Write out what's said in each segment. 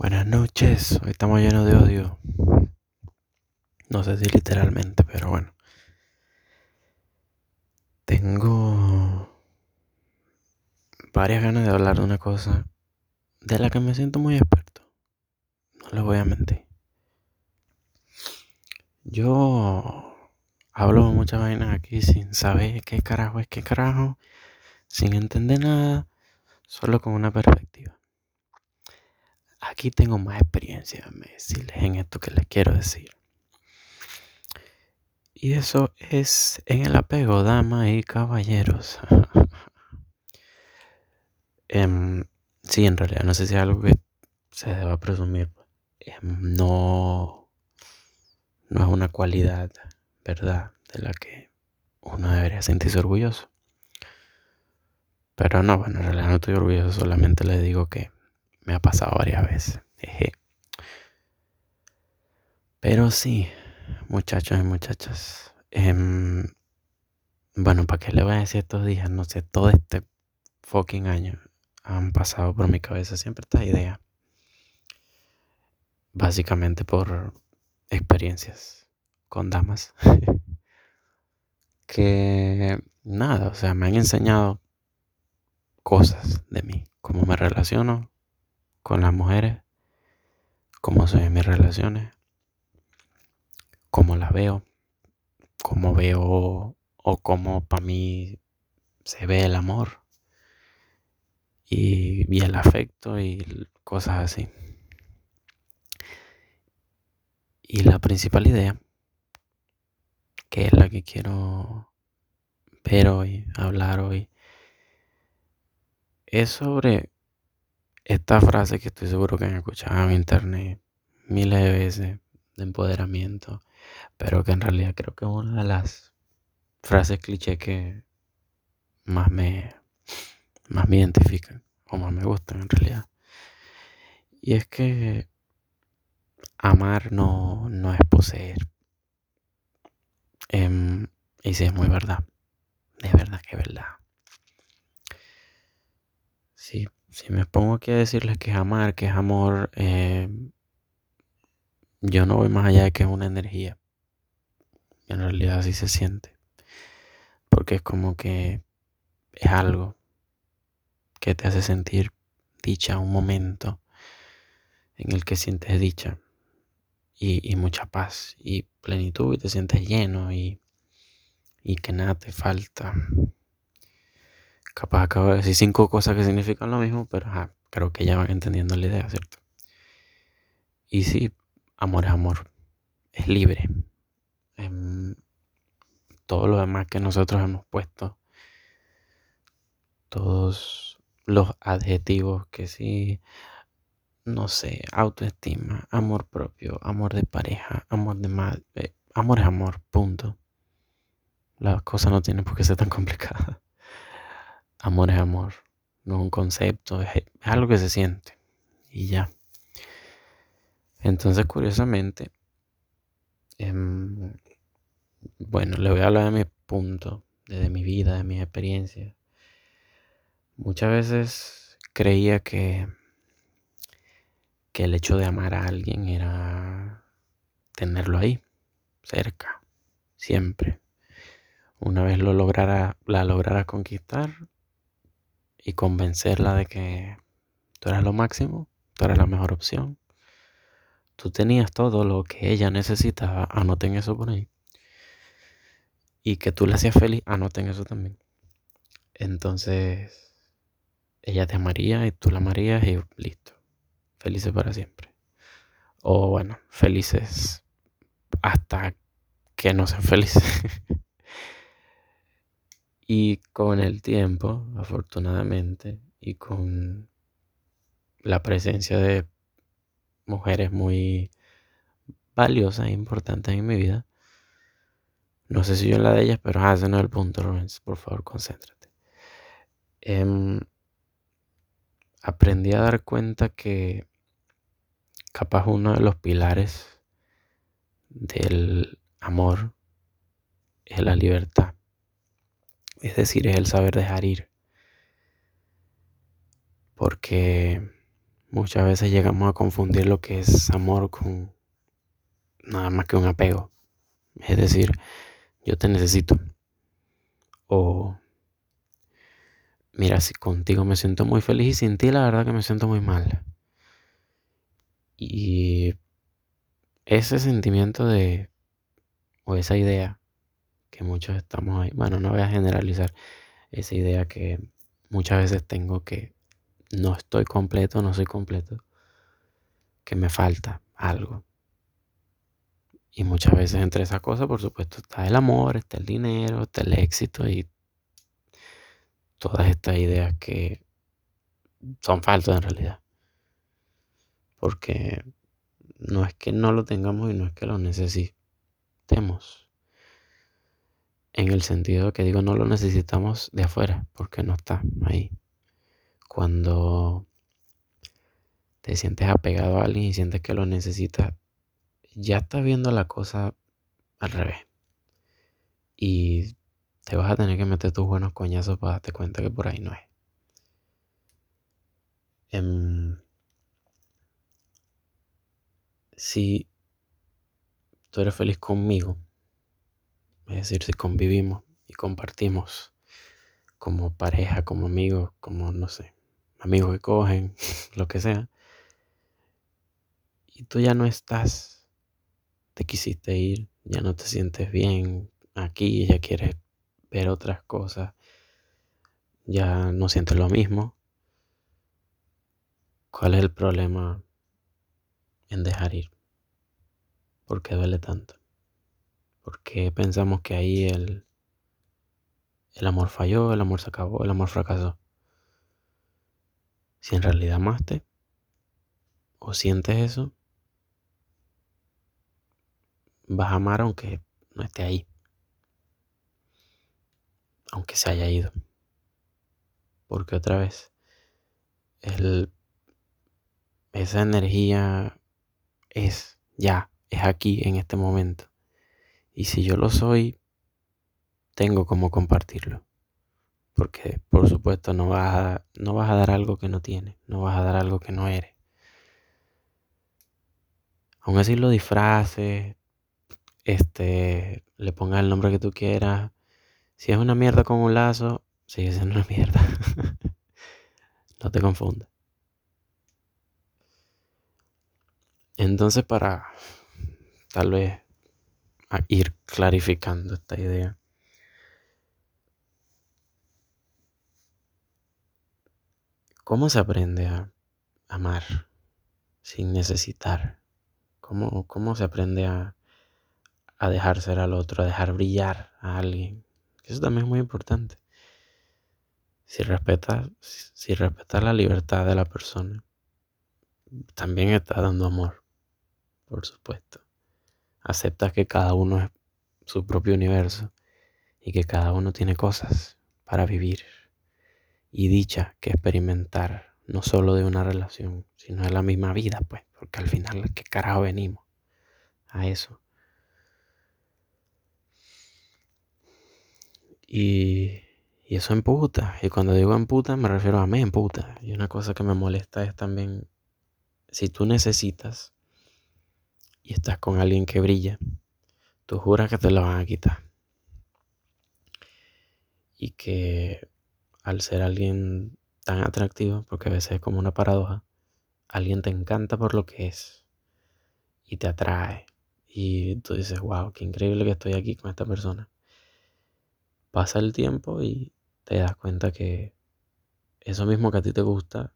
Buenas noches, hoy estamos llenos de odio. No sé si literalmente, pero bueno. Tengo varias ganas de hablar de una cosa de la que me siento muy experto. No les voy a mentir. Yo hablo muchas vainas aquí sin saber qué carajo es qué carajo, sin entender nada, solo con una perspectiva aquí tengo más experiencia, me decirles en esto que les quiero decir. Y eso es en el apego, damas y caballeros. Em, sí, en realidad, no sé si es algo que se deba presumir. Em, no, no es una cualidad, ¿verdad? De la que uno debería sentirse orgulloso. Pero no, bueno, en realidad no estoy orgulloso, solamente le digo que me ha pasado varias veces. Pero sí, muchachos y muchachas. Em, bueno, ¿para qué le voy a decir estos días? No sé, todo este fucking año han pasado por mi cabeza siempre esta idea. Básicamente por experiencias con damas. que nada, o sea, me han enseñado cosas de mí, cómo me relaciono con las mujeres, cómo son en mis relaciones, cómo las veo, cómo veo o cómo para mí se ve el amor y, el afecto y cosas así. Y la principal idea, que es la que quiero ver hoy, hablar hoy, es sobre esta frase que estoy seguro que han escuchado en internet miles de veces de empoderamiento, pero que en realidad creo que es una de las frases cliché que más me, más me identifican o más me gustan en realidad. Y es que amar no, no es poseer. Em, y sí, es muy verdad. De verdad que es verdad. Sí, si me pongo aquí a decirles que es amar, que es amor, eh, yo no voy más allá de que es una energía. En realidad así se siente. Porque es como que es algo que te hace sentir dicha, un momento en el que sientes dicha y, mucha paz y plenitud y te sientes lleno y, y que nada te falta. Capaz acabo de decir cinco cosas que significan lo mismo, pero creo que ya van entendiendo la idea, ¿cierto? Y sí, amor es amor, es libre. Em, todo lo demás que nosotros hemos puesto, todos los adjetivos que sí, no sé, autoestima, amor propio, amor de pareja, amor de madre, eh, amor es amor, punto. Las cosas no tienen por qué ser tan complicadas. Amor es amor, no es un concepto, es, algo que se siente y ya. Entonces, curiosamente, em, bueno, le voy a hablar de mi punto, de mi vida, de mi experiencia. Muchas veces creía que, que el hecho de amar a alguien era tenerlo ahí, cerca, siempre. Una vez lo lograra, la lograra conquistar, y convencerla de que tú eras lo máximo, tú eras la mejor opción. Tú tenías todo lo que ella necesitaba, anoten eso por ahí. Y que tú la hacías feliz, anoten eso también. Entonces, ella te amaría y tú la amarías y listo. Felices para siempre. O bueno, felices hasta que no sean felices. Y con el tiempo, afortunadamente, y con la presencia de mujeres muy valiosas e importantes en mi vida, no sé si yo en la de ellas, pero ah, no es el punto, Lorenz, por favor, concéntrate. Em, aprendí a dar cuenta que capaz uno de los pilares del amor es la libertad. Es decir, es el saber dejar ir. Porque muchas veces llegamos a confundir lo que es amor con nada más que un apego. Es decir, yo te necesito. O, mira, si contigo me siento muy feliz y sin ti la verdad que me siento muy mal. Y ese sentimiento de, o esa idea que muchos estamos ahí, bueno, no voy a generalizar, esa idea que muchas veces tengo que no estoy completo, no soy completo, que me falta algo. Y muchas veces entre esas cosas, por supuesto, está el amor, está el dinero, está el éxito y todas estas ideas que son falsas en realidad. Porque no es que no lo tengamos y no es que lo necesitemos. En el sentido que digo, no lo necesitamos de afuera, porque no está ahí. Cuando te sientes apegado a alguien y sientes que lo necesitas, ya estás viendo la cosa al revés. Y te vas a tener que meter tus buenos coñazos para darte cuenta que por ahí no es. Em, si tú eres feliz conmigo, es decir, si convivimos y compartimos como pareja, como amigos, como no sé, amigos que cogen, lo que sea, y tú ya no estás te quisiste ir, ya no te sientes bien aquí, ya quieres ver otras cosas, ya no sientes lo mismo. ¿Cuál es el problema en dejar ir? ¿Por qué duele tanto? ¿Por qué pensamos que ahí el, el amor falló, el amor se acabó, el amor fracasó? Si en realidad amaste o sientes eso, vas a amar aunque no esté ahí. Aunque se haya ido. Porque otra vez, esa energía es ya, es aquí en este momento. Y si yo lo soy, tengo como compartirlo. Porque por supuesto no vas a, no vas a dar algo que no tienes, no vas a dar algo que no eres. Aún así lo disfraces, este, le pongas el nombre que tú quieras. Si es una mierda con un lazo, sigue siendo una mierda. no te confundas. Entonces, para tal vez ir clarificando esta idea, ¿cómo se aprende a amar sin necesitar? ¿Cómo, cómo se aprende a, a dejar ser al otro, a dejar brillar a alguien. Eso también es muy importante. Si respetas, si respetas la libertad de la persona, también estás dando amor, por supuesto. Aceptas que cada uno es su propio universo y que cada uno tiene cosas para vivir y dicha que experimentar, no solo de una relación, sino de la misma vida, pues, porque al final, ¿qué carajo venimos? A eso. Y, y eso emputa. Y cuando digo emputa, me refiero a mí emputa. Y una cosa que me molesta es también, si tú necesitas y estás con alguien que brilla, tú juras que te lo van a quitar. Y que al ser alguien tan atractivo, porque a veces es como una paradoja, alguien te encanta por lo que es y te atrae. Y tú dices, wow, qué increíble que estoy aquí con esta persona pasa el tiempo y te das cuenta que eso mismo que a ti te gusta,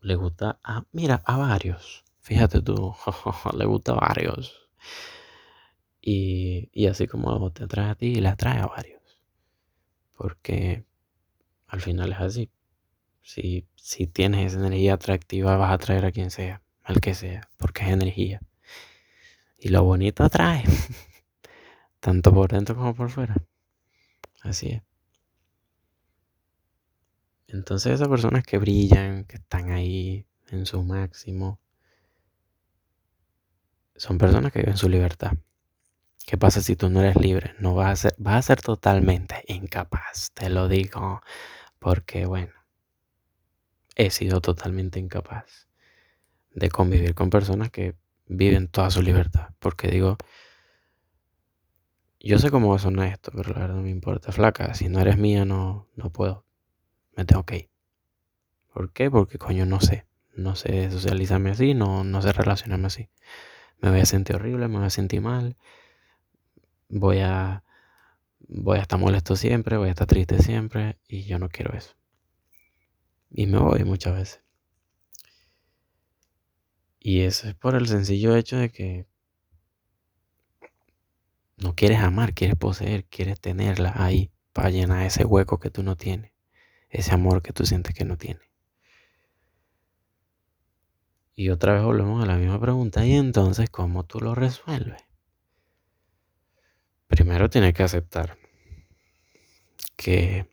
le gusta a, mira, a varios. Fíjate tú, le gusta a varios. Y, y así como te atrae a ti, le atrae a varios. Porque al final es así. Si, si tienes esa energía atractiva, vas a atraer a quien sea, al que sea, porque es energía. Y lo bonito atrae, tanto por dentro como por fuera. Así es. Entonces esas personas que brillan, que están ahí en su máximo, son personas que viven su libertad. ¿Qué pasa si tú no eres libre? No vas a ser, vas a ser totalmente incapaz, te lo digo, porque bueno, he sido totalmente incapaz de convivir con personas que viven toda su libertad. Porque digo, yo sé cómo va a sonar esto, pero la verdad no me importa. Flaca, si no eres mía, no, no puedo. Me tengo que ir. ¿Por qué? Porque coño no sé. No sé socializarme así, no, no sé relacionarme así. Me voy a sentir horrible, me voy a sentir mal. Voy a, voy a estar molesto siempre, voy a estar triste siempre. Y yo no quiero eso. Y me voy muchas veces. Y eso es por el sencillo hecho de que no quieres amar, quieres poseer, quieres tenerla ahí para llenar ese hueco que tú no tienes, ese amor que tú sientes que no tienes. Y otra vez volvemos a la misma pregunta, y entonces, ¿cómo tú lo resuelves? Primero tienes que aceptar que,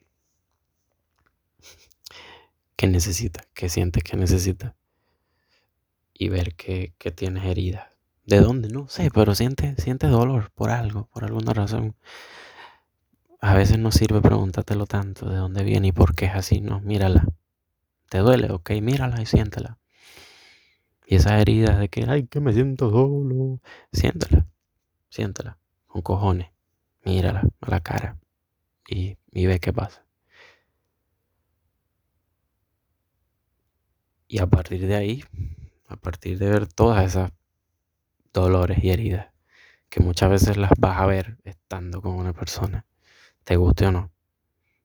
que necesitas, que sientes que necesitas, y ver que, tienes heridas ¿De dónde? No sé, pero sientes siente dolor por algo, por alguna razón. A veces no sirve preguntártelo tanto de dónde viene y por qué es así. No, mírala. ¿Te duele? Ok, mírala y siéntela. Y esas heridas de que, ay, que me siento solo. Siéntela, siéntela, con cojones. Mírala a la cara y, y ve qué pasa. Y a partir de ahí, a partir de ver todas esas dolores y heridas que muchas veces las vas a ver estando con una persona, te guste o no.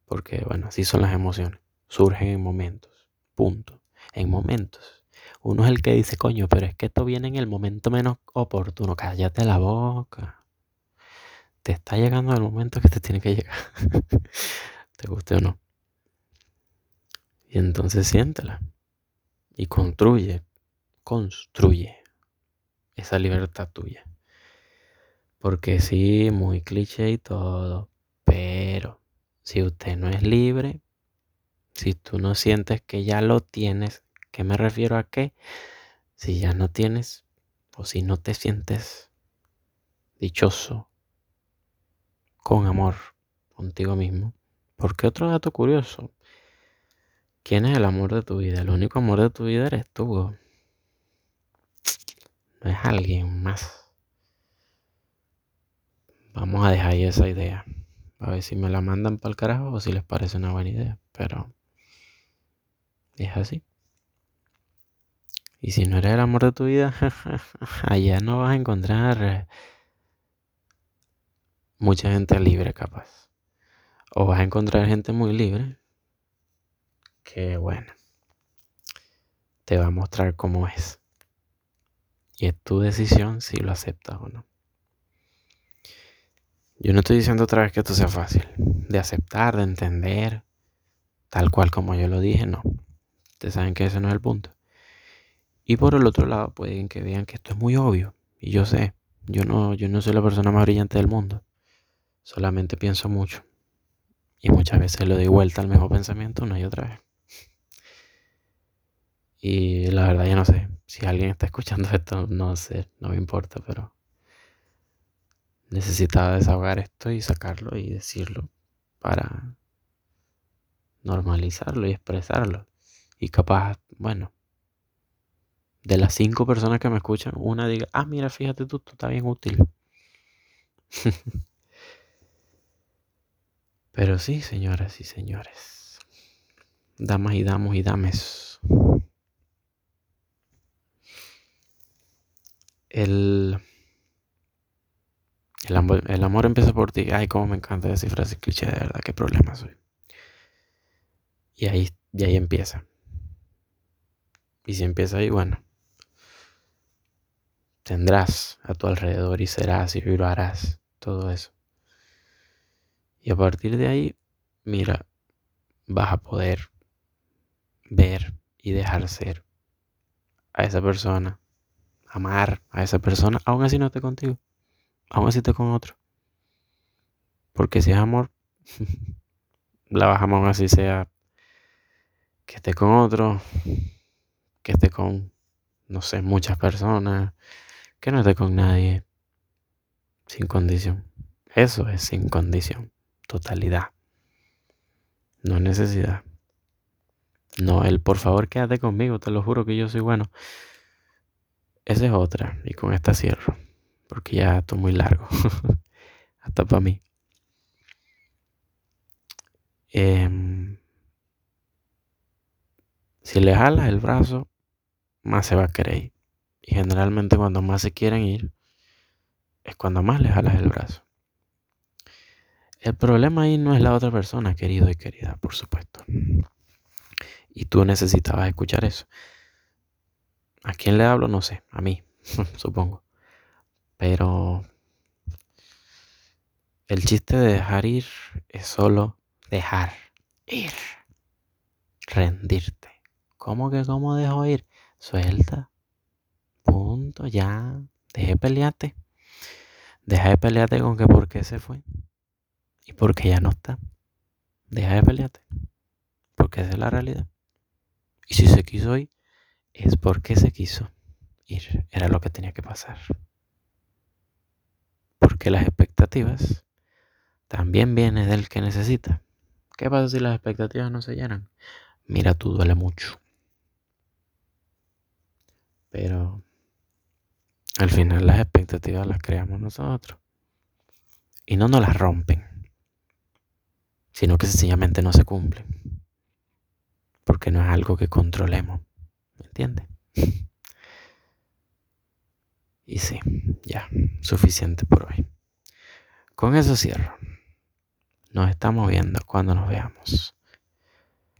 Porque, bueno, así son las emociones. Surgen en momentos, punto. En momentos. Uno es el que dice, coño, pero es que esto viene en el momento menos oportuno. Cállate la boca. Te está llegando el momento que te tiene que llegar. te guste o no. Y entonces siéntela. Y construye. Construye esa libertad tuya. Porque sí, muy cliché y todo, pero si usted no es libre, si tú no sientes que ya lo tienes, ¿qué me refiero a qué? Si ya no tienes, o si no te sientes dichoso, con amor contigo mismo. Porque otro dato curioso, ¿quién es el amor de tu vida? El único amor de tu vida eres tú no es alguien más. Vamos a dejar ahí esa idea. A ver si me la mandan para el carajo o si les parece una buena idea. Pero es así. Y si no eres el amor de tu vida, allá no vas a encontrar mucha gente libre capaz. O vas a encontrar gente muy libre que bueno, te va a mostrar cómo es. Y es tu decisión si lo aceptas o no. Yo no estoy diciendo otra vez que esto sea fácil. De aceptar, de entender, tal cual como yo lo dije, no. Ustedes saben que ese no es el punto. Y por el otro lado, pueden que vean que esto es muy obvio. Y yo sé, yo no, yo no soy la persona más brillante del mundo. Solamente pienso mucho. Y muchas veces le doy vuelta al mismo pensamiento una y otra vez. Y la verdad ya no sé. Si alguien está escuchando esto, no sé, no me importa, pero necesitaba desahogar esto y sacarlo y decirlo para normalizarlo y expresarlo. Y capaz, bueno, de las cinco personas que me escuchan, una diga, ah, mira, fíjate tú, tú está bien útil. Pero sí, señoras y señores, damas y damos y dames. El, el, amor, el amor empieza por ti. Ay, cómo me encanta decir frase cliché, de verdad, qué problema soy. Y ahí, y ahí empieza. Y si empieza ahí, bueno, tendrás a tu alrededor y serás y vibrarás todo eso. Y a partir de ahí, mira, vas a poder ver y dejar ser a esa persona amar a esa persona, aún así no esté contigo, aún así esté con otro. Porque si es amor, la bajamos así sea que esté con otro, que esté con, no sé, muchas personas, que no esté con nadie, sin condición. Eso es sin condición, totalidad. No necesidad. No, el por favor quédate conmigo, te lo juro que yo soy bueno. esa es otra. Y con esta cierro. Porque ya esto es muy largo. Hasta para mí. Em, si le jalas el brazo, más se va a querer. Y generalmente cuando más se quieren ir, es cuando más le jalas el brazo. El problema ahí no es la otra persona, querido y querida, por supuesto. Y tú necesitabas escuchar eso. ¿A quién le hablo? No sé, a mí, supongo. Pero el chiste de dejar ir es solo dejar ir. Rendirte. ¿Cómo que cómo dejo ir? Suelta. Punto, ya. Deje de pelearte. Deja de pelearte con que por qué se fue. Y porque ya no está. Deja de pelearte. Porque esa es la realidad. Y si se quiso ir, es porque se quiso ir. Era lo que tenía que pasar. Porque las expectativas también vienen del que necesita. ¿Qué pasa si las expectativas no se llenan? Mira, tú duele mucho. Pero al final las expectativas las creamos nosotros. Y no nos las rompen, sino que sencillamente no se cumplen. Porque no es algo que controlemos. ¿Me entiendes? Y sí, ya, suficiente por hoy. Con eso cierro. Nos estamos viendo cuando nos veamos.